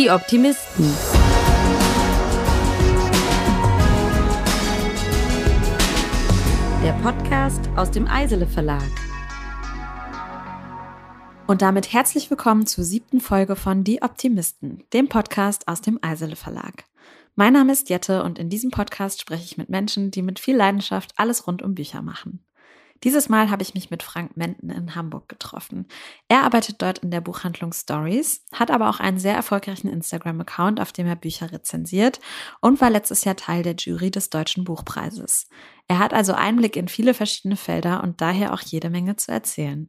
Die Optimisten. Der Podcast aus dem Eisele Verlag. Und damit herzlich willkommen zur siebten Folge von Die Optimisten, dem Podcast aus dem Eisele Verlag. Mein Name ist Jette und in diesem Podcast spreche ich mit Menschen, die mit viel Leidenschaft alles rund um Bücher machen. Dieses Mal habe ich mich mit Frank Menten in Hamburg getroffen. Er arbeitet dort in der Buchhandlung Stories, hat aber auch einen sehr erfolgreichen Instagram-Account, auf dem er Bücher rezensiert und war letztes Jahr Teil der Jury des Deutschen Buchpreises. Er hat also Einblick in viele verschiedene Felder und daher auch jede Menge zu erzählen.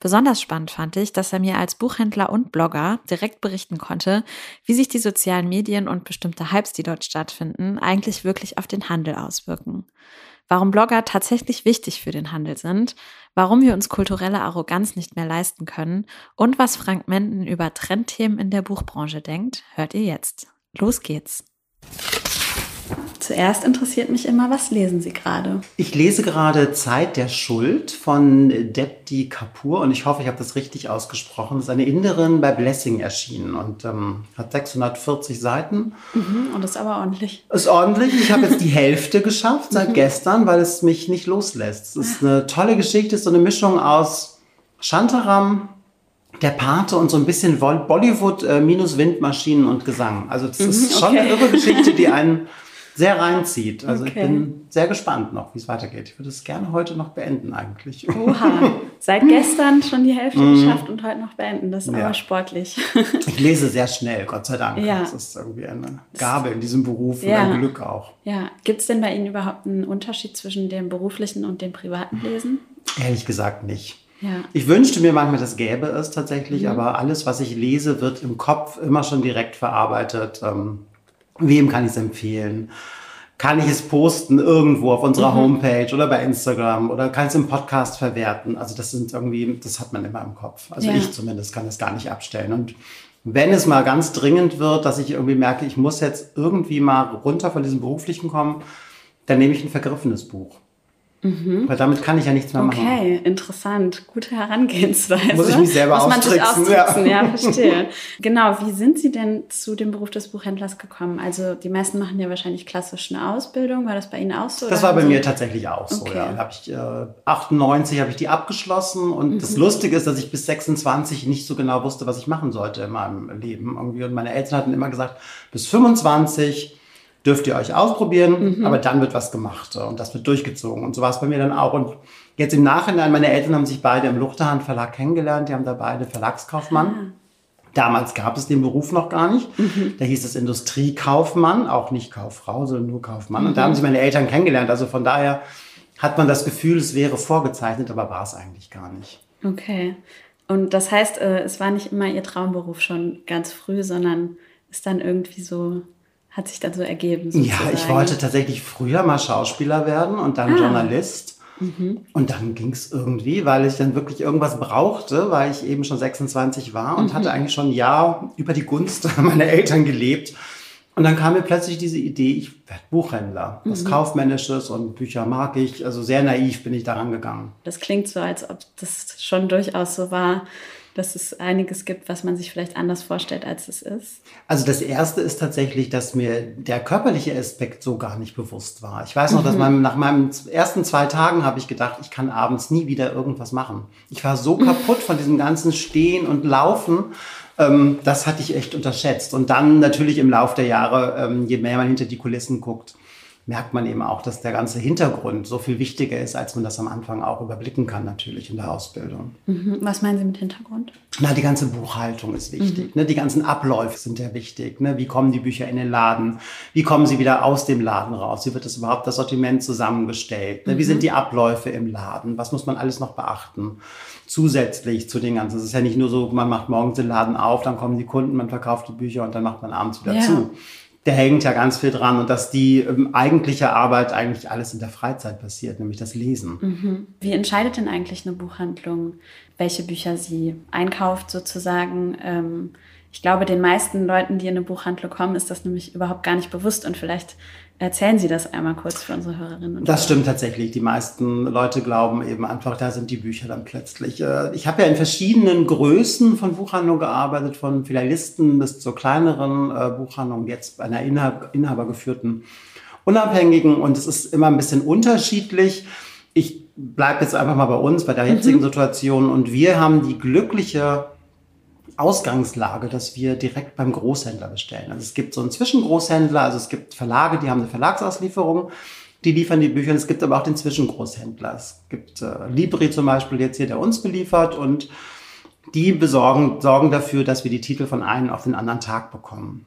Besonders spannend fand ich, dass er mir als Buchhändler und Blogger direkt berichten konnte, wie sich die sozialen Medien und bestimmte Hypes, die dort stattfinden, eigentlich wirklich auf den Handel auswirken warum Blogger tatsächlich wichtig für den Handel sind, warum wir uns kulturelle Arroganz nicht mehr leisten können und was Frank Menden über Trendthemen in der Buchbranche denkt, hört ihr jetzt. Los geht's. Zuerst interessiert mich immer, was lesen Sie gerade? Ich lese gerade Zeit der Schuld von Depti Kapoor und ich hoffe, ich habe das richtig ausgesprochen. Das ist eine Inderin bei Blessing erschienen und ähm, hat 640 Seiten. Mhm, und ist aber ordentlich. Ist ordentlich. Ich habe jetzt die Hälfte geschafft seit mhm. gestern, weil es mich nicht loslässt. Es ist eine tolle Geschichte, ist so eine Mischung aus Shantaram, der Pate und so ein bisschen Bollywood äh, minus Windmaschinen und Gesang. Also das ist mhm, okay. schon eine irre Geschichte, die einen sehr reinzieht. Also okay. ich bin sehr gespannt noch, wie es weitergeht. Ich würde es gerne heute noch beenden eigentlich. Oha, seit gestern schon die Hälfte mhm. geschafft und heute noch beenden. Das ist ja. aber sportlich. ich lese sehr schnell, Gott sei Dank. Ja. Das ist irgendwie eine Gabe in diesem Beruf ja. und ein Glück auch. Ja, gibt es denn bei Ihnen überhaupt einen Unterschied zwischen dem beruflichen und dem privaten Lesen? Ehrlich gesagt nicht. Ja. Ich wünschte mir manchmal, das gäbe es tatsächlich, mhm. aber alles, was ich lese, wird im Kopf immer schon direkt verarbeitet. Ähm, Wem kann ich es empfehlen? Kann ich es posten irgendwo auf unserer mhm. Homepage oder bei Instagram oder kann ich es im Podcast verwerten? Also das sind irgendwie, das hat man immer im Kopf. Also ja. ich zumindest kann das gar nicht abstellen. Und wenn es mal ganz dringend wird, dass ich irgendwie merke, ich muss jetzt irgendwie mal runter von diesem beruflichen kommen, dann nehme ich ein vergriffenes Buch. Mhm. Weil damit kann ich ja nichts mehr machen. Okay, interessant. Gute Herangehensweise. Muss ich mich selber Muss man sich austricksen, ja. ja, verstehe. genau, wie sind Sie denn zu dem Beruf des Buchhändlers gekommen? Also die meisten machen ja wahrscheinlich klassisch eine Ausbildung. War das bei Ihnen auch so? Das war bei mir tatsächlich auch so, okay. ja. Hab ich, äh, 98 habe ich die abgeschlossen und mhm. das Lustige ist, dass ich bis 26 nicht so genau wusste, was ich machen sollte in meinem Leben. Irgendwie. Und meine Eltern hatten immer gesagt, bis 25 dürft ihr euch ausprobieren, mhm. aber dann wird was gemacht und das wird durchgezogen. Und so war es bei mir dann auch. Und jetzt im Nachhinein, meine Eltern haben sich beide im Luchterhand Verlag kennengelernt, die haben da beide Verlagskaufmann. Ah. Damals gab es den Beruf noch gar nicht. Mhm. Da hieß es Industriekaufmann, auch nicht Kauffrau, sondern nur Kaufmann. Mhm. Und da haben sich meine Eltern kennengelernt. Also von daher hat man das Gefühl, es wäre vorgezeichnet, aber war es eigentlich gar nicht. Okay. Und das heißt, äh, es war nicht immer Ihr Traumberuf schon ganz früh, sondern ist dann irgendwie so hat sich dann so ergeben. Sozusagen. Ja, ich wollte tatsächlich früher mal Schauspieler werden und dann ah. Journalist. Mhm. Und dann ging es irgendwie, weil ich dann wirklich irgendwas brauchte, weil ich eben schon 26 war und mhm. hatte eigentlich schon ein Jahr über die Gunst meiner Eltern gelebt. Und dann kam mir plötzlich diese Idee, ich werde Buchhändler. Was mhm. Kaufmännisches und Bücher mag ich. Also sehr naiv bin ich daran gegangen. Das klingt so, als ob das schon durchaus so war, dass es einiges gibt, was man sich vielleicht anders vorstellt, als es ist? Also das Erste ist tatsächlich, dass mir der körperliche Aspekt so gar nicht bewusst war. Ich weiß noch, mhm. dass man, nach meinen ersten zwei Tagen habe ich gedacht, ich kann abends nie wieder irgendwas machen. Ich war so kaputt von diesem ganzen Stehen und Laufen. Ähm, das hatte ich echt unterschätzt. Und dann natürlich im Laufe der Jahre, ähm, je mehr man hinter die Kulissen guckt, merkt man eben auch, dass der ganze Hintergrund so viel wichtiger ist, als man das am Anfang auch überblicken kann, natürlich in der Ausbildung. Mhm. Was meinen Sie mit Hintergrund? Na, die ganze Buchhaltung ist wichtig. Mhm. Ne? Die ganzen Abläufe sind ja wichtig. Ne? Wie kommen die Bücher in den Laden? Wie kommen sie wieder aus dem Laden raus? Wie wird das überhaupt das Sortiment zusammengestellt? Ne? Wie sind mhm. die Abläufe im Laden? Was muss man alles noch beachten? Zusätzlich zu den ganzen. Es ist ja nicht nur so, man macht morgens den Laden auf, dann kommen die Kunden, man verkauft die Bücher und dann macht man abends wieder ja. zu der hängt ja ganz viel dran und dass die ähm, eigentliche Arbeit eigentlich alles in der Freizeit passiert, nämlich das Lesen. Mhm. Wie entscheidet denn eigentlich eine Buchhandlung, welche Bücher sie einkauft sozusagen. Ähm, ich glaube, den meisten Leuten, die in eine Buchhandlung kommen, ist das nämlich überhaupt gar nicht bewusst und vielleicht Erzählen Sie das einmal kurz für unsere Hörerinnen und Das stimmt tatsächlich. Die meisten Leute glauben eben einfach, da sind die Bücher dann plötzlich. Äh, ich habe ja in verschiedenen Größen von Buchhandlungen gearbeitet, von Filialisten bis zur kleineren äh, Buchhandlung, jetzt bei einer inhabergeführten Unabhängigen. Und es ist immer ein bisschen unterschiedlich. Ich bleibe jetzt einfach mal bei uns, bei der jetzigen mhm. Situation. Und wir haben die glückliche Ausgangslage, dass wir direkt beim Großhändler bestellen. Also es gibt so einen Zwischengroßhändler, also es gibt Verlage, die haben eine Verlagsauslieferung, die liefern die Bücher. Und es gibt aber auch den Zwischengroßhändler. Es gibt äh, Libri zum Beispiel jetzt hier, der uns beliefert und die besorgen, sorgen dafür, dass wir die Titel von einem auf den anderen Tag bekommen.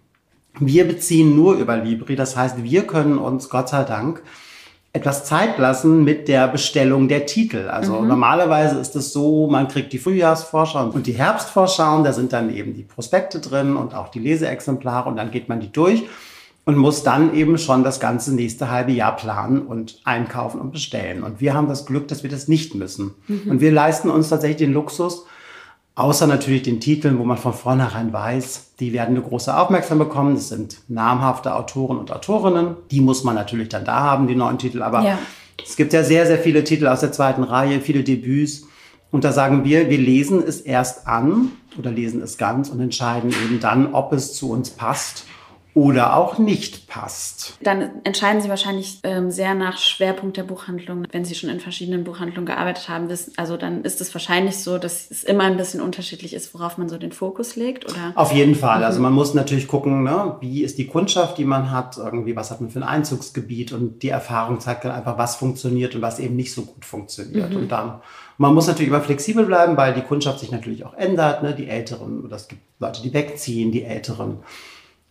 Wir beziehen nur über Libri, das heißt, wir können uns Gott sei Dank etwas Zeit lassen mit der Bestellung der Titel. Also mhm. normalerweise ist es so, man kriegt die Frühjahrsvorschau und die Herbstvorschau, da sind dann eben die Prospekte drin und auch die Leseexemplare und dann geht man die durch und muss dann eben schon das ganze nächste halbe Jahr planen und einkaufen und bestellen. Und wir haben das Glück, dass wir das nicht müssen. Mhm. Und wir leisten uns tatsächlich den Luxus, Außer natürlich den Titeln, wo man von vornherein weiß, die werden eine große Aufmerksamkeit bekommen. Das sind namhafte Autoren und Autorinnen. Die muss man natürlich dann da haben, die neuen Titel. Aber ja. es gibt ja sehr, sehr viele Titel aus der zweiten Reihe, viele Debüts. Und da sagen wir, wir lesen es erst an oder lesen es ganz und entscheiden eben dann, ob es zu uns passt oder auch nicht passt. Dann entscheiden Sie wahrscheinlich ähm, sehr nach Schwerpunkt der Buchhandlung. Wenn Sie schon in verschiedenen Buchhandlungen gearbeitet haben, wissen, also dann ist es wahrscheinlich so, dass es immer ein bisschen unterschiedlich ist, worauf man so den Fokus legt, oder? Auf jeden Fall. Mhm. Also man muss natürlich gucken, ne, wie ist die Kundschaft, die man hat, irgendwie, was hat man für ein Einzugsgebiet und die Erfahrung zeigt dann einfach, was funktioniert und was eben nicht so gut funktioniert. Mhm. Und dann man muss natürlich immer flexibel bleiben, weil die Kundschaft sich natürlich auch ändert. Ne? Die Älteren, oder es gibt Leute, die wegziehen, die Älteren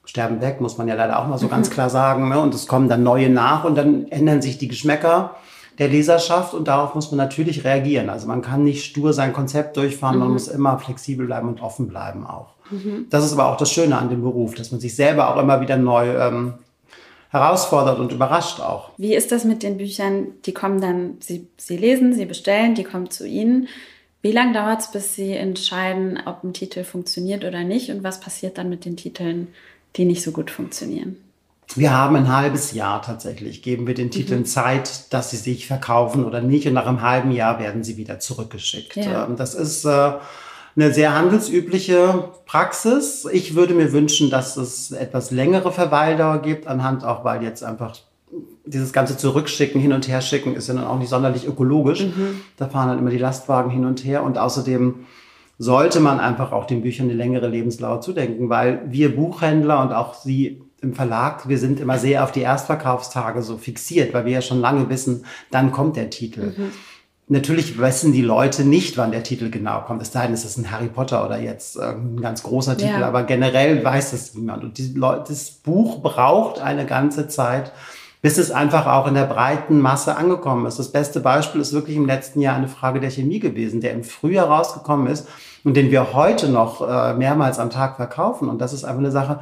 sterben weg, muss man ja leider auch mal so ganz mhm. klar sagen. Ne? Und es kommen dann neue nach und dann ändern sich die Geschmäcker der Leserschaft und darauf muss man natürlich reagieren. Also man kann nicht stur sein Konzept durchfahren, mhm. man muss immer flexibel bleiben und offen bleiben auch. Mhm. Das ist aber auch das Schöne an dem Beruf, dass man sich selber auch immer wieder neu ähm, herausfordert und überrascht auch. Wie ist das mit den Büchern? Die kommen dann, Sie, Sie lesen, Sie bestellen, die kommen zu Ihnen. Wie lange dauert es, bis Sie entscheiden, ob ein Titel funktioniert oder nicht? Und was passiert dann mit den Titeln, die nicht so gut funktionieren? Wir haben ein halbes Jahr tatsächlich, geben wir den Titeln mhm. Zeit, dass sie sich verkaufen oder nicht. Und nach einem halben Jahr werden sie wieder zurückgeschickt. Ja. Ähm, das ist äh, eine sehr handelsübliche Praxis. Ich würde mir wünschen, dass es etwas längere Verweildauer gibt, anhand auch, weil jetzt einfach dieses ganze Zurückschicken, hin und her schicken, ist ja dann auch nicht sonderlich ökologisch. Mhm. Da fahren dann immer die Lastwagen hin und her. Und außerdem sollte man einfach auch den Büchern eine längere Lebensdauer zudenken, weil wir Buchhändler und auch Sie im Verlag, wir sind immer sehr auf die Erstverkaufstage so fixiert, weil wir ja schon lange wissen, dann kommt der Titel. Mhm. Natürlich wissen die Leute nicht, wann der Titel genau kommt. Es sei denn, es ist ein Harry Potter oder jetzt ein ganz großer Titel, ja. aber generell weiß es niemand. Und die Leute, das Buch braucht eine ganze Zeit, bis es einfach auch in der breiten Masse angekommen ist. Das beste Beispiel ist wirklich im letzten Jahr eine Frage der Chemie gewesen, der im Frühjahr rausgekommen ist und den wir heute noch äh, mehrmals am Tag verkaufen. Und das ist einfach eine Sache,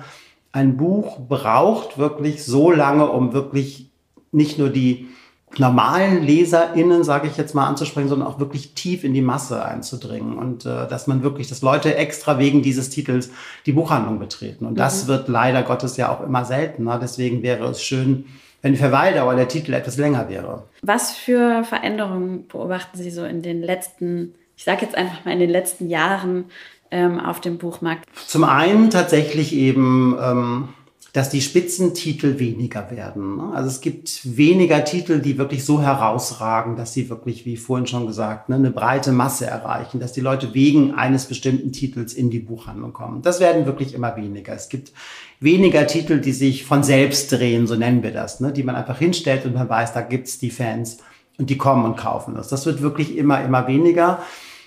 ein Buch braucht wirklich so lange, um wirklich nicht nur die normalen LeserInnen, sage ich jetzt mal, anzusprechen, sondern auch wirklich tief in die Masse einzudringen. Und äh, dass man wirklich, dass Leute extra wegen dieses Titels die Buchhandlung betreten. Und das mhm. wird leider Gottes ja auch immer seltener. Deswegen wäre es schön, wenn die Verweildauer der Titel etwas länger wäre. Was für Veränderungen beobachten Sie so in den letzten, ich sage jetzt einfach mal in den letzten Jahren ähm, auf dem Buchmarkt? Zum einen tatsächlich eben ähm, dass die Spitzentitel weniger werden. Ne? Also es gibt weniger Titel, die wirklich so herausragen, dass sie wirklich, wie vorhin schon gesagt, ne, eine breite Masse erreichen, dass die Leute wegen eines bestimmten Titels in die Buchhandlung kommen. Das werden wirklich immer weniger. Es gibt weniger Titel, die sich von selbst drehen, so nennen wir das, ne? die man einfach hinstellt und man weiß, da gibt's die Fans und die kommen und kaufen das. Das wird wirklich immer, immer weniger.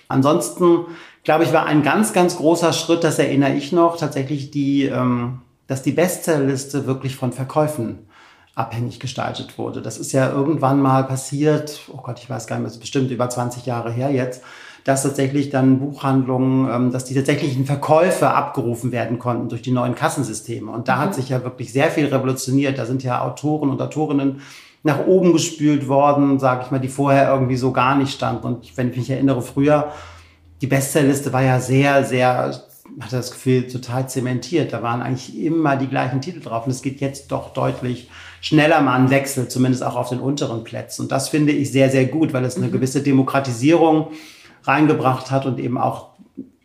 Ansonsten, glaube ich, war ein ganz, ganz großer Schritt, das erinnere ich noch, tatsächlich die... Ähm, dass die Bestsellerliste wirklich von Verkäufen abhängig gestaltet wurde. Das ist ja irgendwann mal passiert, oh Gott, ich weiß gar nicht, das ist bestimmt über 20 Jahre her jetzt, dass tatsächlich dann Buchhandlungen, ähm, dass die tatsächlichen Verkäufe abgerufen werden konnten durch die neuen Kassensysteme. Und da mhm. hat sich ja wirklich sehr viel revolutioniert. Da sind ja Autoren und Autorinnen nach oben gespült worden, sage ich mal, die vorher irgendwie so gar nicht standen. Und wenn ich mich erinnere, früher die Bestsellerliste war ja sehr, sehr, hatte das Gefühl, total zementiert. Da waren eigentlich immer die gleichen Titel drauf. Und es geht jetzt doch deutlich schneller mal ein Wechsel, zumindest auch auf den unteren Plätzen. Und das finde ich sehr, sehr gut, weil es eine mhm. gewisse Demokratisierung reingebracht hat und eben auch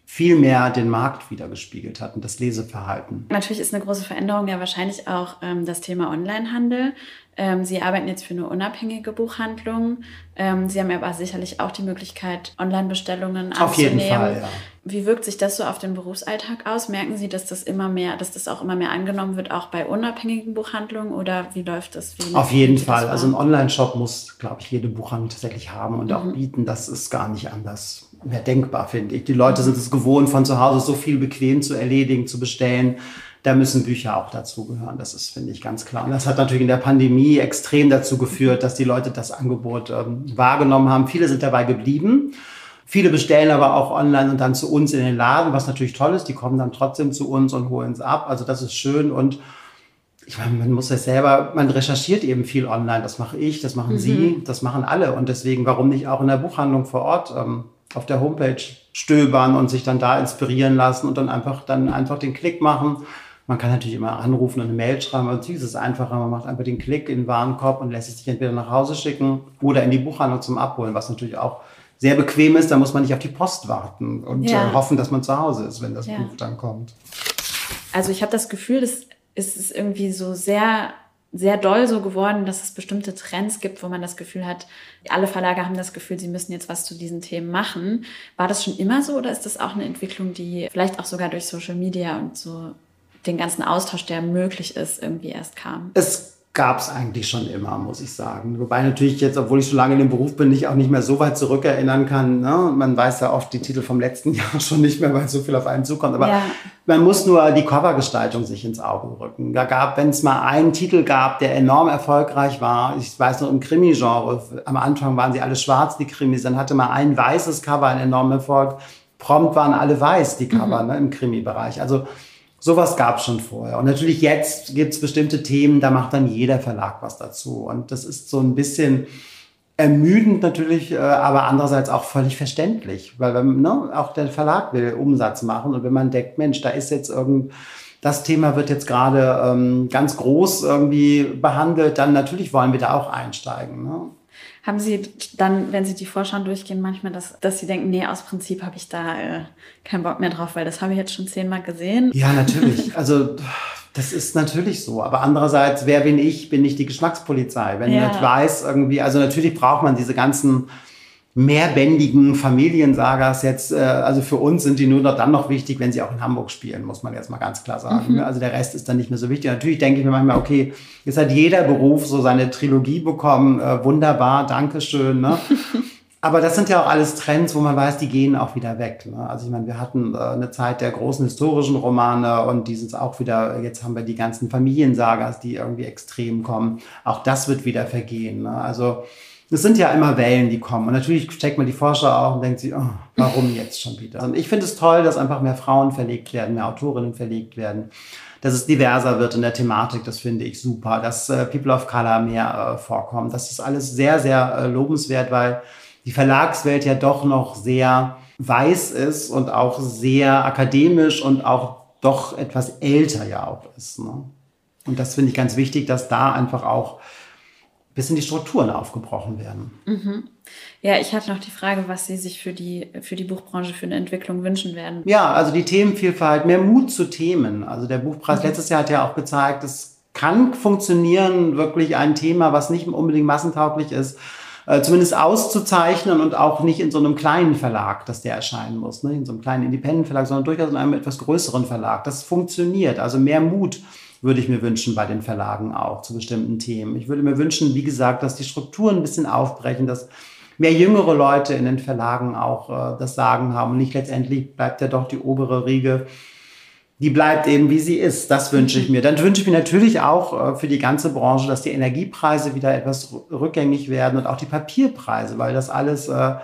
viel mehr den Markt wiedergespiegelt hat und das Leseverhalten. Natürlich ist eine große Veränderung ja wahrscheinlich auch ähm, das Thema Onlinehandel. Ähm, Sie arbeiten jetzt für eine unabhängige Buchhandlung. Ähm, Sie haben aber sicherlich auch die Möglichkeit, Online-Bestellungen anzunehmen. Auf jeden Fall, ja. Wie wirkt sich das so auf den Berufsalltag aus? Merken Sie, dass das immer mehr, dass das auch immer mehr angenommen wird, auch bei unabhängigen Buchhandlungen? Oder wie läuft das? Wie auf jeden Fall. Also ein Online-Shop muss, glaube ich, jede Buchhandlung tatsächlich haben und mhm. auch bieten. Das ist gar nicht anders mehr denkbar, finde ich. Die Leute sind es gewohnt, von zu Hause so viel bequem zu erledigen, zu bestellen da müssen Bücher auch dazugehören. Das ist, finde ich, ganz klar. Und das hat natürlich in der Pandemie extrem dazu geführt, dass die Leute das Angebot ähm, wahrgenommen haben. Viele sind dabei geblieben. Viele bestellen aber auch online und dann zu uns in den Laden, was natürlich toll ist. Die kommen dann trotzdem zu uns und holen es ab. Also das ist schön und ich meine, man muss das selber, man recherchiert eben viel online. Das mache ich, das machen mhm. Sie, das machen alle. Und deswegen, warum nicht auch in der Buchhandlung vor Ort ähm, auf der Homepage stöbern und sich dann da inspirieren lassen und dann einfach, dann einfach den Klick machen man kann natürlich immer anrufen und eine Mail schreiben, aber natürlich ist es einfacher. Man macht einfach den Klick in den Warenkorb und lässt es sich entweder nach Hause schicken oder in die Buchhandlung zum Abholen, was natürlich auch sehr bequem ist. Da muss man nicht auf die Post warten und ja. Äh, hoffen, dass man zu Hause ist, wenn das ja. Buch dann kommt. Also ich habe das Gefühl, das ist irgendwie so sehr sehr doll so geworden, dass es bestimmte Trends gibt, wo man das Gefühl hat, alle Verlage haben das Gefühl, sie müssen jetzt was zu diesen Themen machen. War das schon immer so oder ist das auch eine Entwicklung, die vielleicht auch sogar durch Social Media und so den ganzen Austausch, der möglich ist, irgendwie erst kam? Es gab es eigentlich schon immer, muss ich sagen. Wobei natürlich jetzt, obwohl ich so lange in dem Beruf bin, ich auch nicht mehr so weit zurückerinnern kann. Ne? Man weiß ja oft die Titel vom letzten Jahr schon nicht mehr, weil so viel auf einen zukommt. Aber ja. man muss nur die Covergestaltung sich ins Auge rücken. Da gab, wenn es mal einen Titel gab, der enorm erfolgreich war, ich weiß noch im Krimi-Genre, am Anfang waren sie alle schwarz, die Krimis, dann hatte mal ein weißes Cover einen enormen Erfolg. Prompt waren alle weiß, die Cover mhm. ne, im Krimi-Bereich. Also Sowas gab es schon vorher. Und natürlich jetzt gibt es bestimmte Themen, da macht dann jeder Verlag was dazu. Und das ist so ein bisschen ermüdend natürlich, äh, aber andererseits auch völlig verständlich, weil wenn, ne, auch der Verlag will Umsatz machen und wenn man denkt, Mensch, da ist jetzt irgend das Thema wird jetzt gerade ähm, ganz groß irgendwie behandelt, dann natürlich wollen wir da auch einsteigen. Ne? Haben Sie dann, wenn Sie die Vorschau durchgehen, manchmal, dass, dass Sie denken, nee, aus Prinzip habe ich da äh, keinen Bock mehr drauf, weil das habe ich jetzt schon zehnmal gesehen? Ja, natürlich. Also das ist natürlich so. Aber andererseits, wer bin ich? Bin ich die Geschmackspolizei? Wenn ja. ich weiß irgendwie, also natürlich braucht man diese ganzen mehrbändigen Familiensagas jetzt, äh, also für uns sind die nur noch dann noch wichtig, wenn sie auch in Hamburg spielen, muss man jetzt mal ganz klar sagen. Mhm. Also der Rest ist dann nicht mehr so wichtig. Natürlich denke ich mir manchmal, okay, jetzt hat jeder Beruf so seine Trilogie bekommen, äh, wunderbar, Dankeschön. Ne? Aber das sind ja auch alles Trends, wo man weiß, die gehen auch wieder weg. Ne? Also ich meine, wir hatten äh, eine Zeit der großen historischen Romane und die sind auch wieder, jetzt haben wir die ganzen Familiensagas, die irgendwie extrem kommen. Auch das wird wieder vergehen. Ne? Also es sind ja immer Wellen, die kommen. Und natürlich steckt man die Forscher auch und denkt sich, oh, warum jetzt schon wieder? Und ich finde es toll, dass einfach mehr Frauen verlegt werden, mehr Autorinnen verlegt werden, dass es diverser wird in der Thematik, das finde ich super, dass äh, People of Color mehr äh, vorkommen. Das ist alles sehr, sehr äh, lobenswert, weil die Verlagswelt ja doch noch sehr weiß ist und auch sehr akademisch und auch doch etwas älter ja auch ist. Ne? Und das finde ich ganz wichtig, dass da einfach auch bisschen die Strukturen aufgebrochen werden. Mhm. Ja, ich hatte noch die Frage, was Sie sich für die, für die Buchbranche für eine Entwicklung wünschen werden. Ja, also die Themenvielfalt, mehr Mut zu Themen. Also der Buchpreis mhm. letztes Jahr hat ja auch gezeigt, es kann funktionieren, wirklich ein Thema, was nicht unbedingt massentauglich ist, äh, zumindest auszuzeichnen und auch nicht in so einem kleinen Verlag, dass der erscheinen muss, ne? in so einem kleinen Independent-Verlag, sondern durchaus in einem etwas größeren Verlag. Das funktioniert, also mehr Mut würde ich mir wünschen bei den Verlagen auch zu bestimmten Themen. Ich würde mir wünschen, wie gesagt, dass die Strukturen ein bisschen aufbrechen, dass mehr jüngere Leute in den Verlagen auch äh, das Sagen haben und nicht letztendlich bleibt ja doch die obere Riege die bleibt eben wie sie ist. Das wünsche ich mir. Dann wünsche ich mir natürlich auch äh, für die ganze Branche, dass die Energiepreise wieder etwas rückgängig werden und auch die Papierpreise, weil das alles äh,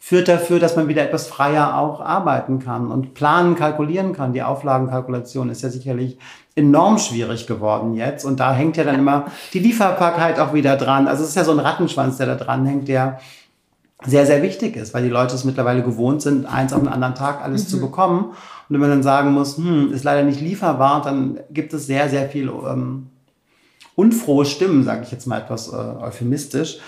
führt dafür, dass man wieder etwas freier auch arbeiten kann und planen, kalkulieren kann. Die Auflagenkalkulation ist ja sicherlich enorm schwierig geworden jetzt. Und da hängt ja dann immer die Lieferbarkeit auch wieder dran. Also es ist ja so ein Rattenschwanz, der da dran hängt, der sehr, sehr wichtig ist, weil die Leute es mittlerweile gewohnt sind, eins auf den anderen Tag alles mhm. zu bekommen. Und wenn man dann sagen muss, hm, ist leider nicht lieferbar, dann gibt es sehr, sehr viel ähm, unfrohe Stimmen, sage ich jetzt mal etwas äh, euphemistisch.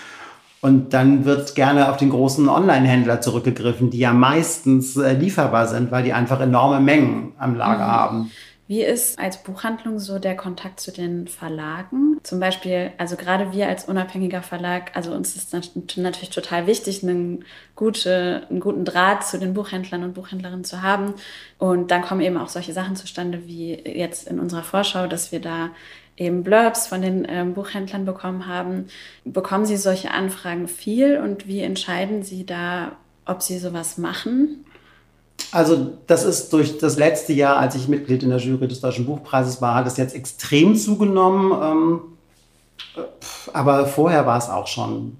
Und dann wird gerne auf den großen Online-Händler zurückgegriffen, die ja meistens äh, lieferbar sind, weil die einfach enorme Mengen am Lager mhm. haben. Wie ist als Buchhandlung so der Kontakt zu den Verlagen? Zum Beispiel, also gerade wir als unabhängiger Verlag, also uns ist natürlich total wichtig, einen, gute, einen guten Draht zu den Buchhändlern und Buchhändlerinnen zu haben. Und dann kommen eben auch solche Sachen zustande wie jetzt in unserer Vorschau, dass wir da eben Blurbs von den ähm, Buchhändlern bekommen haben. Bekommen Sie solche Anfragen viel und wie entscheiden Sie da, ob Sie sowas machen? Also das ist durch das letzte Jahr, als ich Mitglied in der Jury des Deutschen Buchpreises war, hat es jetzt extrem zugenommen. Ähm, aber vorher war es auch schon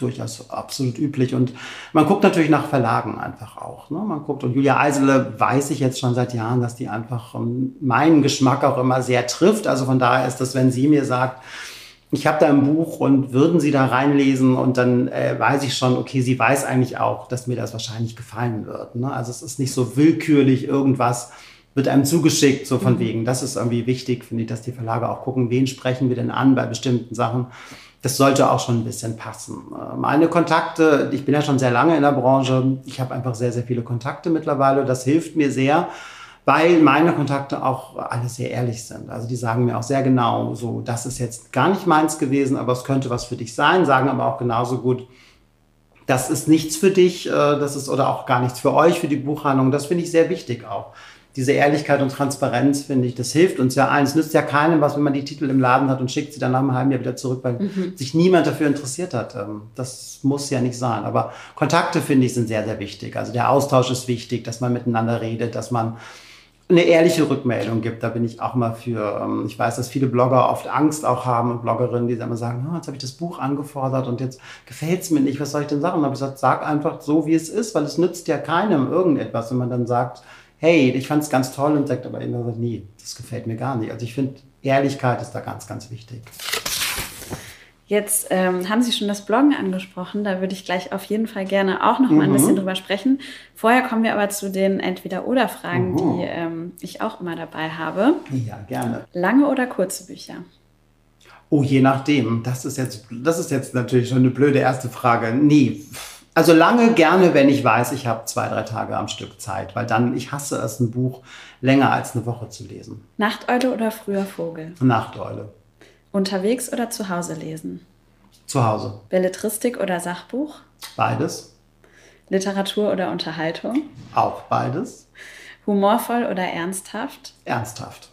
durchaus absolut üblich. Und man guckt natürlich nach Verlagen einfach auch. Ne? Man guckt, und Julia Eisele weiß ich jetzt schon seit Jahren, dass die einfach ähm, meinen Geschmack auch immer sehr trifft. Also von daher ist das, wenn sie mir sagt, ich habe da ein Buch und würden Sie da reinlesen und dann äh, weiß ich schon, okay, sie weiß eigentlich auch, dass mir das wahrscheinlich gefallen wird. Ne? Also es ist nicht so willkürlich irgendwas wird einem zugeschickt, so von mhm. wegen. Das ist irgendwie wichtig, finde ich, dass die Verlage auch gucken, wen sprechen wir denn an bei bestimmten Sachen. Das sollte auch schon ein bisschen passen. Äh, meine Kontakte, ich bin ja schon sehr lange in der Branche, ich habe einfach sehr, sehr viele Kontakte mittlerweile. Das hilft mir sehr weil meine Kontakte auch alle sehr ehrlich sind. Also die sagen mir auch sehr genau, so, das ist jetzt gar nicht meins gewesen, aber es könnte was für dich sein, sagen aber auch genauso gut, das ist nichts für dich, äh, das ist oder auch gar nichts für euch, für die Buchhandlung. Das finde ich sehr wichtig auch. Diese Ehrlichkeit und Transparenz, finde ich, das hilft uns ja allen. Es nützt ja keinem was, wenn man die Titel im Laden hat und schickt sie dann nach einem halben Jahr wieder zurück, weil mhm. sich niemand dafür interessiert hat. Ähm, das muss ja nicht sein. Aber Kontakte, finde ich, sind sehr, sehr wichtig. Also der Austausch ist wichtig, dass man miteinander redet, dass man eine ehrliche Rückmeldung gibt. Da bin ich auch mal für. Ähm, ich weiß, dass viele Blogger oft Angst auch haben und Bloggerinnen, die dann immer sagen, oh, jetzt habe ich das Buch angefordert und jetzt gefällt es mir nicht, was soll ich denn sagen? Habe ich gesagt, sag einfach so, wie es ist, weil es nützt ja keinem irgendetwas, wenn man dann sagt, hey, ich fand es ganz toll und sagt aber immer, nee, das gefällt mir gar nicht. Also ich finde, Ehrlichkeit ist da ganz, ganz wichtig. Jetzt ähm, haben Sie schon das Bloggen angesprochen. Da würde ich gleich auf jeden Fall gerne auch noch mal mhm. ein bisschen drüber sprechen. Vorher kommen wir aber zu den Entweder-Oder-Fragen, mhm. die ähm, ich auch immer dabei habe. Ja, gerne. Lange oder kurze Bücher? Oh, je nachdem. Das ist jetzt, das ist jetzt natürlich schon eine blöde erste Frage. Nee. Also lange gerne, wenn ich weiß, ich habe zwei, drei Tage am Stück Zeit, weil dann, ich hasse es, ein Buch länger als eine Woche zu lesen. Nachteule oder früher Vogel? Nachteule. Unterwegs oder zu Hause lesen? Zu Hause. Belletristik oder Sachbuch? Beides. Literatur oder Unterhaltung? Auch beides. Humorvoll oder ernsthaft? Ernsthaft.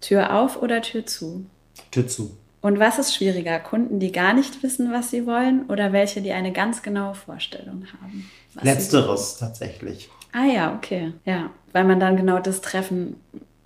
Tür auf oder Tür zu? Tür zu. Und was ist schwieriger? Kunden, die gar nicht wissen, was sie wollen oder welche, die eine ganz genaue Vorstellung haben? Letzteres tatsächlich. Ah ja, okay. Ja, weil man dann genau das treffen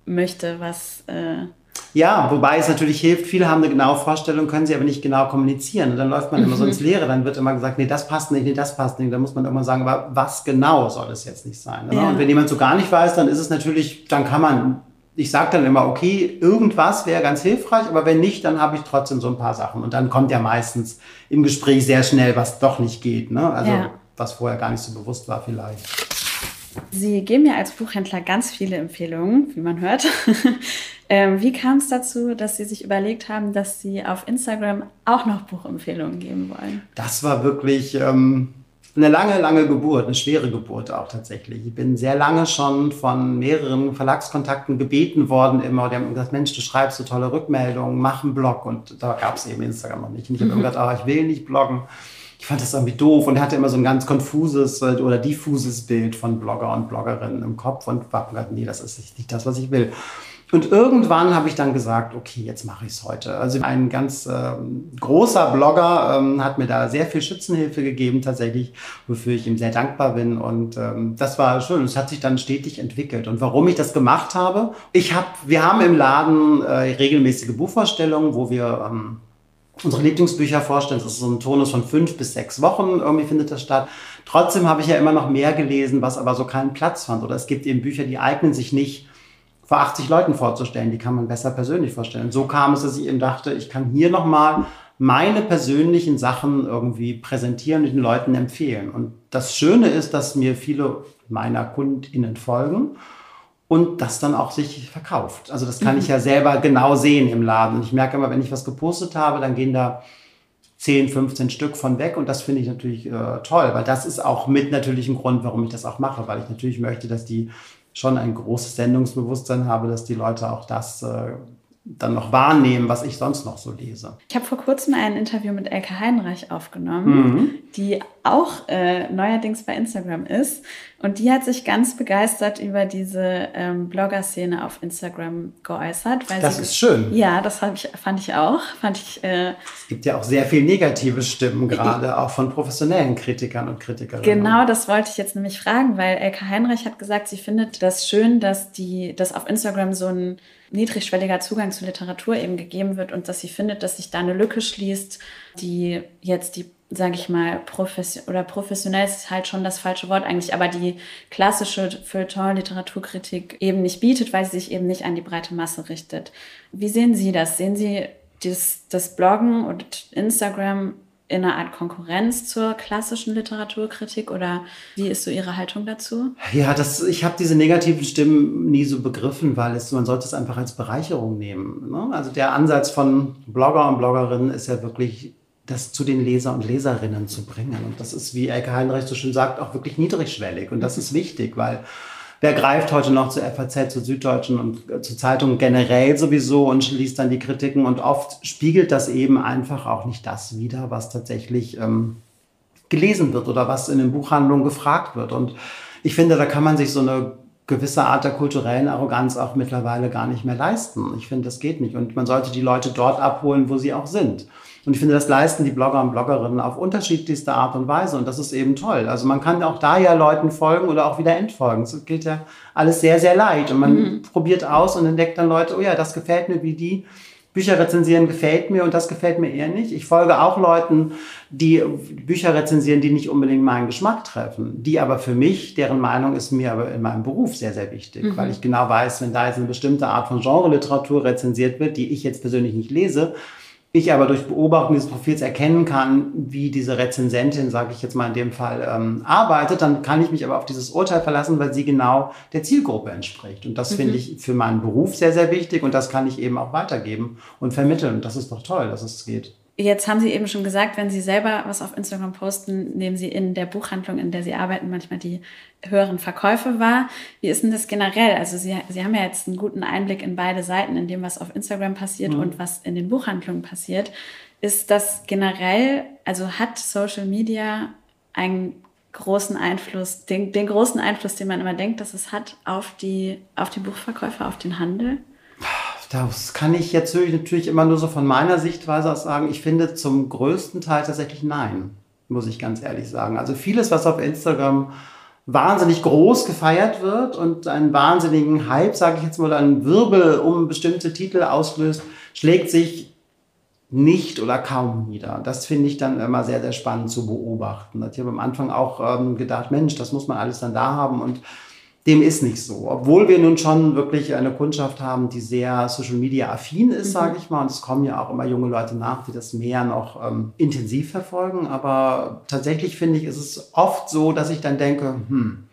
möchte, was äh, ja, wobei es natürlich hilft, viele haben eine genaue Vorstellung, können sie aber nicht genau kommunizieren. Und dann läuft man immer so ins mhm. Leere. Dann wird immer gesagt, nee, das passt nicht, nee, das passt nicht. Dann muss man immer sagen, aber was genau soll es jetzt nicht sein? Ne? Ja. Und wenn jemand so gar nicht weiß, dann ist es natürlich, dann kann man, ich sage dann immer, okay, irgendwas wäre ganz hilfreich, aber wenn nicht, dann habe ich trotzdem so ein paar Sachen. Und dann kommt ja meistens im Gespräch sehr schnell, was doch nicht geht. Ne? Also ja. was vorher gar nicht so bewusst war vielleicht. Sie geben ja als Buchhändler ganz viele Empfehlungen, wie man hört. ähm, wie kam es dazu, dass Sie sich überlegt haben, dass Sie auf Instagram auch noch Buchempfehlungen geben wollen? Das war wirklich ähm, eine lange, lange Geburt, eine schwere Geburt auch tatsächlich. Ich bin sehr lange schon von mehreren Verlagskontakten gebeten worden, immer. Die haben gesagt, Mensch, du schreibst so tolle Rückmeldungen, mach einen Blog. Und da gab es eben Instagram noch nicht. Und ich habe mhm. immer gesagt, oh, ich will nicht bloggen ich fand das irgendwie doof und hatte immer so ein ganz konfuses äh, oder diffuses Bild von Blogger und Bloggerinnen im Kopf und war gesagt, nee, das ist nicht das, was ich will. Und irgendwann habe ich dann gesagt, okay, jetzt mache ich es heute. Also ein ganz ähm, großer Blogger ähm, hat mir da sehr viel Schützenhilfe gegeben, tatsächlich, wofür ich ihm sehr dankbar bin. Und ähm, das war schön. Es hat sich dann stetig entwickelt. Und warum ich das gemacht habe, ich habe, wir haben im Laden äh, regelmäßige Buchvorstellungen, wo wir ähm, unsere Lieblingsbücher vorstellen. Das ist so ein Tonus von fünf bis sechs Wochen, irgendwie findet das statt. Trotzdem habe ich ja immer noch mehr gelesen, was aber so keinen Platz fand. Oder es gibt eben Bücher, die eignen sich nicht vor 80 Leuten vorzustellen. Die kann man besser persönlich vorstellen. So kam es, dass ich eben dachte, ich kann hier nochmal meine persönlichen Sachen irgendwie präsentieren und den Leuten empfehlen. Und das Schöne ist, dass mir viele meiner KundInnen folgen und das dann auch sich verkauft. Also das kann mhm. ich ja selber genau sehen im Laden. Und ich merke immer, wenn ich was gepostet habe, dann gehen da 10, 15 Stück von weg und das finde ich natürlich äh, toll, weil das ist auch mit natürlich ein Grund, warum ich das auch mache, weil ich natürlich möchte, dass die schon ein großes Sendungsbewusstsein habe, dass die Leute auch das äh, dann noch wahrnehmen, was ich sonst noch so lese. Ich habe vor kurzem ein Interview mit Elke Heinreich aufgenommen, mhm. die auch äh, neuerdings bei Instagram ist. Und die hat sich ganz begeistert über diese ähm, Blogger-Szene auf Instagram geäußert. Weil das sie, ist schön. Ja, das ich, fand ich auch. Fand ich, äh, es gibt ja auch sehr viel negative Stimmen, gerade auch von professionellen Kritikern und Kritikerinnen. Genau, das wollte ich jetzt nämlich fragen, weil Elke Heinreich hat gesagt, sie findet das schön, dass, die, dass auf Instagram so ein niedrigschwelliger Zugang zu Literatur eben gegeben wird und dass sie findet, dass sich da eine Lücke schließt, die jetzt die sage ich mal, profession oder professionell ist halt schon das falsche Wort eigentlich, aber die klassische Feuilleton-Literaturkritik eben nicht bietet, weil sie sich eben nicht an die breite Masse richtet. Wie sehen Sie das? Sehen Sie das, das Bloggen und Instagram in einer Art Konkurrenz zur klassischen Literaturkritik oder wie ist so Ihre Haltung dazu? Ja, das, ich habe diese negativen Stimmen nie so begriffen, weil es, man sollte es einfach als Bereicherung nehmen. Ne? Also der Ansatz von Blogger und Bloggerinnen ist ja wirklich, das zu den Leser und Leserinnen zu bringen. Und das ist, wie Elke Heinrich so schön sagt, auch wirklich niedrigschwellig. Und das ist wichtig, weil Wer greift heute noch zur FAZ, zur Süddeutschen und äh, zu Zeitungen generell sowieso und liest dann die Kritiken und oft spiegelt das eben einfach auch nicht das wider, was tatsächlich ähm, gelesen wird oder was in den Buchhandlungen gefragt wird. Und ich finde, da kann man sich so eine gewisse Art der kulturellen Arroganz auch mittlerweile gar nicht mehr leisten. Ich finde, das geht nicht. Und man sollte die Leute dort abholen, wo sie auch sind. Und ich finde, das leisten die Blogger und Bloggerinnen auf unterschiedlichste Art und Weise. Und das ist eben toll. Also man kann auch da ja Leuten folgen oder auch wieder entfolgen. Das geht ja alles sehr, sehr leicht. Und man mhm. probiert aus und entdeckt dann Leute, oh ja, das gefällt mir, wie die Bücher rezensieren gefällt mir und das gefällt mir eher nicht. Ich folge auch Leuten, die Bücher rezensieren, die nicht unbedingt meinen Geschmack treffen, die aber für mich, deren Meinung ist mir aber in meinem Beruf sehr, sehr wichtig, mhm. weil ich genau weiß, wenn da jetzt eine bestimmte Art von Genre-Literatur rezensiert wird, die ich jetzt persönlich nicht lese, ich aber durch Beobachtung dieses Profils erkennen kann, wie diese Rezensentin, sage ich jetzt mal in dem Fall, ähm, arbeitet, dann kann ich mich aber auf dieses Urteil verlassen, weil sie genau der Zielgruppe entspricht. Und das mhm. finde ich für meinen Beruf sehr, sehr wichtig und das kann ich eben auch weitergeben und vermitteln. Und das ist doch toll, dass es geht. Jetzt haben Sie eben schon gesagt, wenn Sie selber was auf Instagram posten, nehmen Sie in der Buchhandlung, in der Sie arbeiten, manchmal die höheren Verkäufe wahr. Wie ist denn das generell? Also Sie, Sie haben ja jetzt einen guten Einblick in beide Seiten, in dem, was auf Instagram passiert mhm. und was in den Buchhandlungen passiert. Ist das generell, also hat Social Media einen großen Einfluss, den, den großen Einfluss, den man immer denkt, dass es hat auf die, auf die Buchverkäufe, auf den Handel? Das kann ich jetzt natürlich immer nur so von meiner Sichtweise aus sagen. Ich finde zum größten Teil tatsächlich nein, muss ich ganz ehrlich sagen. Also vieles, was auf Instagram wahnsinnig groß gefeiert wird und einen wahnsinnigen Hype, sage ich jetzt mal, einen Wirbel um bestimmte Titel auslöst, schlägt sich nicht oder kaum nieder. Das finde ich dann immer sehr, sehr spannend zu beobachten. Ich habe am Anfang auch ähm, gedacht, Mensch, das muss man alles dann da haben und dem ist nicht so. Obwohl wir nun schon wirklich eine Kundschaft haben, die sehr Social Media affin ist, mhm. sage ich mal. Und es kommen ja auch immer junge Leute nach, die das mehr noch ähm, intensiv verfolgen. Aber tatsächlich finde ich, ist es oft so, dass ich dann denke, hm,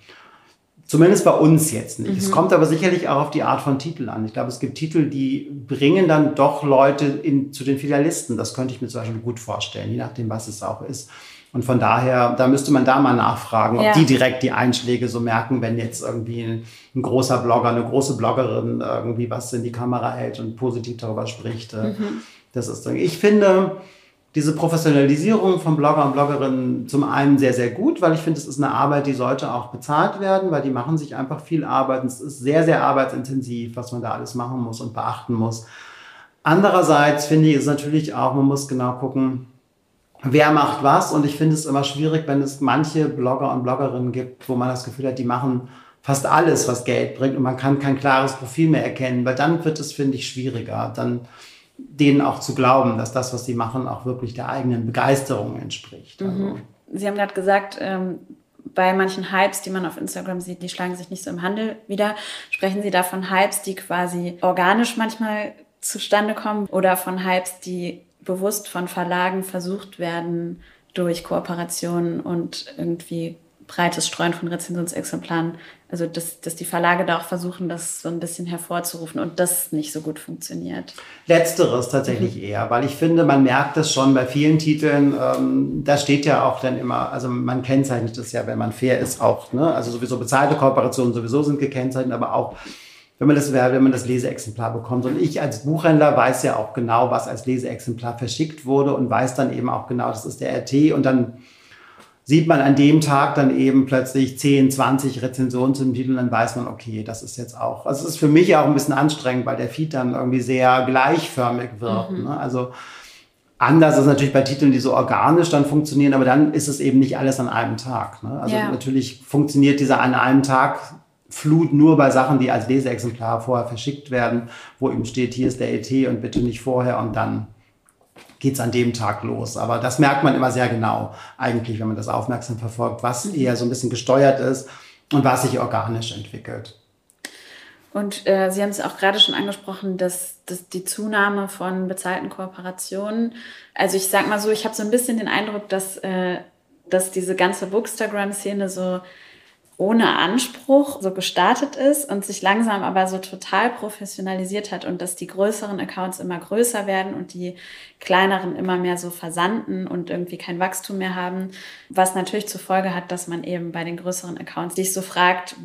Zumindest bei uns jetzt nicht. Mhm. Es kommt aber sicherlich auch auf die Art von Titel an. Ich glaube, es gibt Titel, die bringen dann doch Leute in, zu den Filialisten. Das könnte ich mir zum Beispiel gut vorstellen, je nachdem, was es auch ist. Und von daher, da müsste man da mal nachfragen, ob ja. die direkt die Einschläge so merken, wenn jetzt irgendwie ein, ein, großer Blogger, eine große Bloggerin irgendwie was in die Kamera hält und positiv darüber spricht. Äh, mhm. Das ist, ich finde, diese Professionalisierung von Blogger und Bloggerinnen zum einen sehr, sehr gut, weil ich finde, es ist eine Arbeit, die sollte auch bezahlt werden, weil die machen sich einfach viel Arbeit. Und es ist sehr, sehr arbeitsintensiv, was man da alles machen muss und beachten muss. Andererseits finde ich es natürlich auch, man muss genau gucken, wer macht was. Und ich finde es immer schwierig, wenn es manche Blogger und Bloggerinnen gibt, wo man das Gefühl hat, die machen fast alles, was Geld bringt und man kann kein klares Profil mehr erkennen, weil dann wird es, finde ich, schwieriger, dann denen auch zu glauben, dass das, was sie machen, auch wirklich der eigenen Begeisterung entspricht. Also. Mhm. Sie haben gerade gesagt, ähm, bei manchen Hypes, die man auf Instagram sieht, die schlagen sich nicht so im Handel wieder. Sprechen Sie da von Hypes, die quasi organisch manchmal zustande kommen oder von Hypes, die bewusst von Verlagen versucht werden, durch Kooperationen und irgendwie breites Streuen von Rezensionsexemplaren, also dass, dass die Verlage da auch versuchen, das so ein bisschen hervorzurufen und das nicht so gut funktioniert. Letzteres tatsächlich mhm. eher, weil ich finde, man merkt das schon bei vielen Titeln, ähm, da steht ja auch dann immer, also man kennzeichnet das ja, wenn man fair ist, auch, ne? also sowieso bezahlte Kooperationen sowieso sind gekennzeichnet, aber auch wenn man das, wenn man das Leseexemplar bekommt. Und ich als Buchhändler weiß ja auch genau, was als Leseexemplar verschickt wurde und weiß dann eben auch genau, das ist der RT und dann sieht man an dem Tag dann eben plötzlich 10, 20 Rezensionen zum Titel und dann weiß man, okay, das ist jetzt auch, also es ist für mich auch ein bisschen anstrengend, weil der Feed dann irgendwie sehr gleichförmig wird. Mhm. Ne? Also anders ist natürlich bei Titeln, die so organisch dann funktionieren, aber dann ist es eben nicht alles an einem Tag. Ne? Also ja. natürlich funktioniert dieser an einem Tag Flut nur bei Sachen, die als Leseexemplar vorher verschickt werden, wo eben steht, hier ist der ET und bitte nicht vorher und dann geht es an dem Tag los. Aber das merkt man immer sehr genau, eigentlich, wenn man das aufmerksam verfolgt, was mhm. eher so ein bisschen gesteuert ist und was sich organisch entwickelt. Und äh, Sie haben es auch gerade schon angesprochen, dass, dass die Zunahme von bezahlten Kooperationen, also ich sag mal so, ich habe so ein bisschen den Eindruck, dass, äh, dass diese ganze Bookstagram-Szene so ohne Anspruch so gestartet ist und sich langsam aber so total professionalisiert hat und dass die größeren Accounts immer größer werden und die kleineren immer mehr so versanden und irgendwie kein Wachstum mehr haben, was natürlich zur Folge hat, dass man eben bei den größeren Accounts sich so fragt,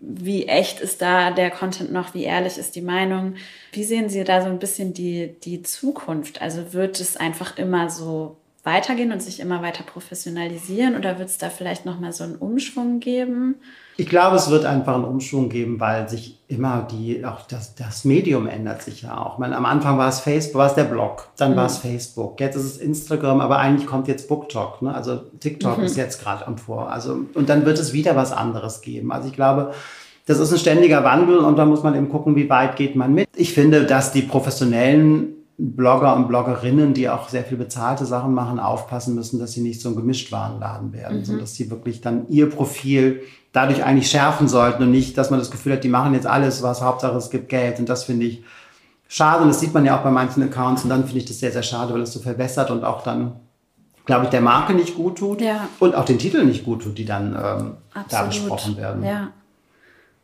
wie echt ist da der Content noch, wie ehrlich ist die Meinung. Wie sehen Sie da so ein bisschen die, die Zukunft? Also wird es einfach immer so weitergehen und sich immer weiter professionalisieren oder wird es da vielleicht nochmal so einen Umschwung geben? Ich glaube, es wird einfach einen Umschwung geben, weil sich immer die, auch das, das Medium ändert sich ja auch. meine, am Anfang war es Facebook, war es der Blog, dann mhm. war es Facebook, jetzt ist es Instagram, aber eigentlich kommt jetzt BookTok, ne? also TikTok mhm. ist jetzt gerade am Vor. Also, und dann wird es wieder was anderes geben. Also ich glaube, das ist ein ständiger Wandel und da muss man eben gucken, wie weit geht man mit. Ich finde, dass die professionellen Blogger und Bloggerinnen, die auch sehr viel bezahlte Sachen machen, aufpassen müssen, dass sie nicht so ein Gemischtwarenladen werden, mhm. sondern dass sie wirklich dann ihr Profil dadurch eigentlich schärfen sollten und nicht, dass man das Gefühl hat, die machen jetzt alles, was Hauptsache es gibt Geld. Und das finde ich schade und das sieht man ja auch bei manchen Accounts und dann finde ich das sehr, sehr schade, weil es so verwässert und auch dann, glaube ich, der Marke nicht gut tut ja. und auch den Titeln nicht gut tut, die dann ähm, da besprochen werden. Ja.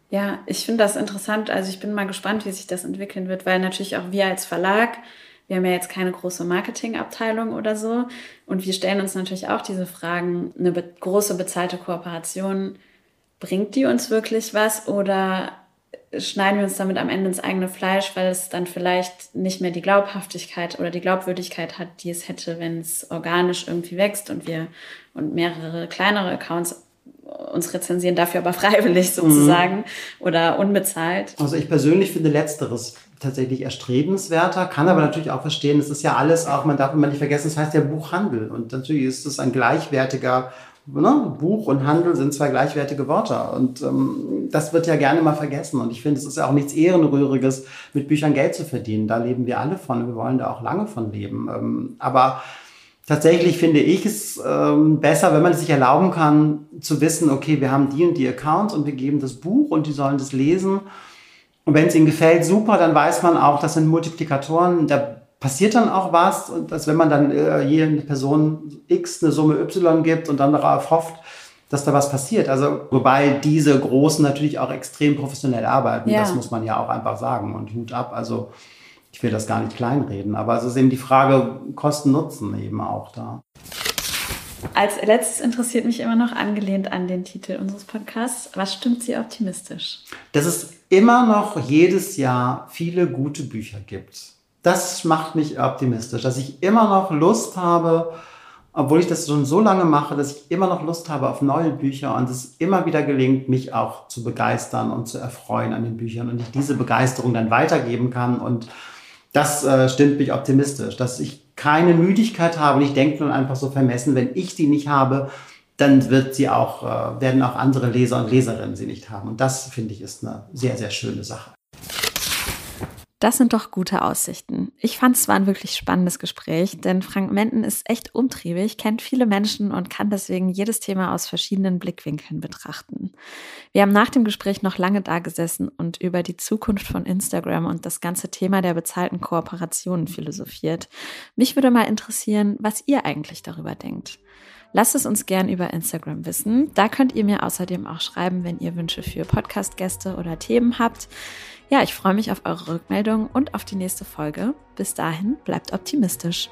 Ja, ich finde das interessant. Also ich bin mal gespannt, wie sich das entwickeln wird, weil natürlich auch wir als Verlag wir haben ja jetzt keine große Marketingabteilung oder so. Und wir stellen uns natürlich auch diese Fragen, eine be große bezahlte Kooperation, bringt die uns wirklich was oder schneiden wir uns damit am Ende ins eigene Fleisch, weil es dann vielleicht nicht mehr die Glaubhaftigkeit oder die Glaubwürdigkeit hat, die es hätte, wenn es organisch irgendwie wächst und wir und mehrere kleinere Accounts uns rezensieren, dafür aber freiwillig sozusagen mhm. oder unbezahlt. Also ich persönlich finde letzteres tatsächlich erstrebenswerter, kann aber natürlich auch verstehen, es ist ja alles auch, man darf immer nicht vergessen, es heißt ja Buchhandel und natürlich ist es ein gleichwertiger Ne? Buch und Handel sind zwei gleichwertige Wörter und ähm, das wird ja gerne mal vergessen und ich finde, es ist ja auch nichts Ehrenrühriges, mit Büchern Geld zu verdienen. Da leben wir alle von und wir wollen da auch lange von leben. Ähm, aber tatsächlich finde ich es ähm, besser, wenn man es sich erlauben kann, zu wissen, okay, wir haben die und die Accounts und wir geben das Buch und die sollen das lesen und wenn es ihnen gefällt, super, dann weiß man auch, das sind Multiplikatoren, da passiert dann auch was. Und dass wenn man dann äh, jede Person X eine Summe Y gibt und dann darauf hofft, dass da was passiert. Also, wobei diese Großen natürlich auch extrem professionell arbeiten. Ja. Das muss man ja auch einfach sagen. Und Hut ab. Also, ich will das gar nicht kleinreden. Aber es ist eben die Frage Kosten-Nutzen eben auch da. Als letztes interessiert mich immer noch, angelehnt an den Titel unseres Podcasts, was stimmt Sie optimistisch? Dass es immer noch jedes Jahr viele gute Bücher gibt. Das macht mich optimistisch, dass ich immer noch Lust habe, obwohl ich das schon so lange mache, dass ich immer noch Lust habe auf neue Bücher und es immer wieder gelingt, mich auch zu begeistern und zu erfreuen an den Büchern und ich diese Begeisterung dann weitergeben kann und das äh, stimmt mich optimistisch, dass ich keine Müdigkeit habe und ich denke nun einfach so vermessen, wenn ich die nicht habe, dann wird sie auch, äh, werden auch andere Leser und Leserinnen sie nicht haben. Und das finde ich ist eine sehr, sehr schöne Sache. Das sind doch gute Aussichten. Ich fand es war ein wirklich spannendes Gespräch, denn Frank Menden ist echt umtriebig, kennt viele Menschen und kann deswegen jedes Thema aus verschiedenen Blickwinkeln betrachten. Wir haben nach dem Gespräch noch lange da gesessen und über die Zukunft von Instagram und das ganze Thema der bezahlten Kooperationen philosophiert. Mich würde mal interessieren, was ihr eigentlich darüber denkt. Lasst es uns gern über Instagram wissen. Da könnt ihr mir außerdem auch schreiben, wenn ihr Wünsche für Podcast-Gäste oder Themen habt. Ja, ich freue mich auf eure Rückmeldung und auf die nächste Folge. Bis dahin, bleibt optimistisch.